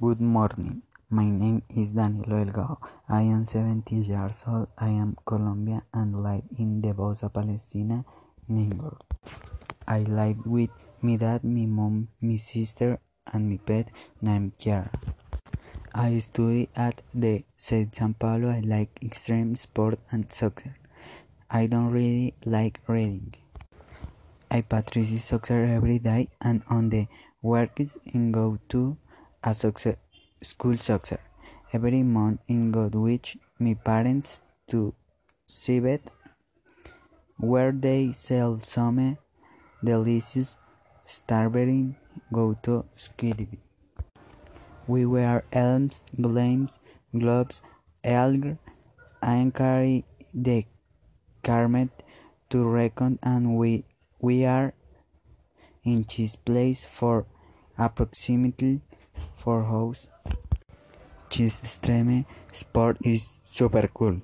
Good morning. My name is Danilo Delgado. I am 70 years old. I am Colombian and live in the Bosa Palestina, neighborhood. I live with my dad, my mom, my sister, and my pet named Kiara. I study at the St. San Pablo. I like extreme sport and soccer. I don't really like reading. I practice soccer every day and on the weekends and go to a soccer school soccer. Every month in go with my parents to Cibet where they sell some delicious strawberry go to Skidby. We wear elms, gloves, gloves, elgar, and carry the carmet to reckon and we we are in this place for approximately four house. This extreme sport is super cool.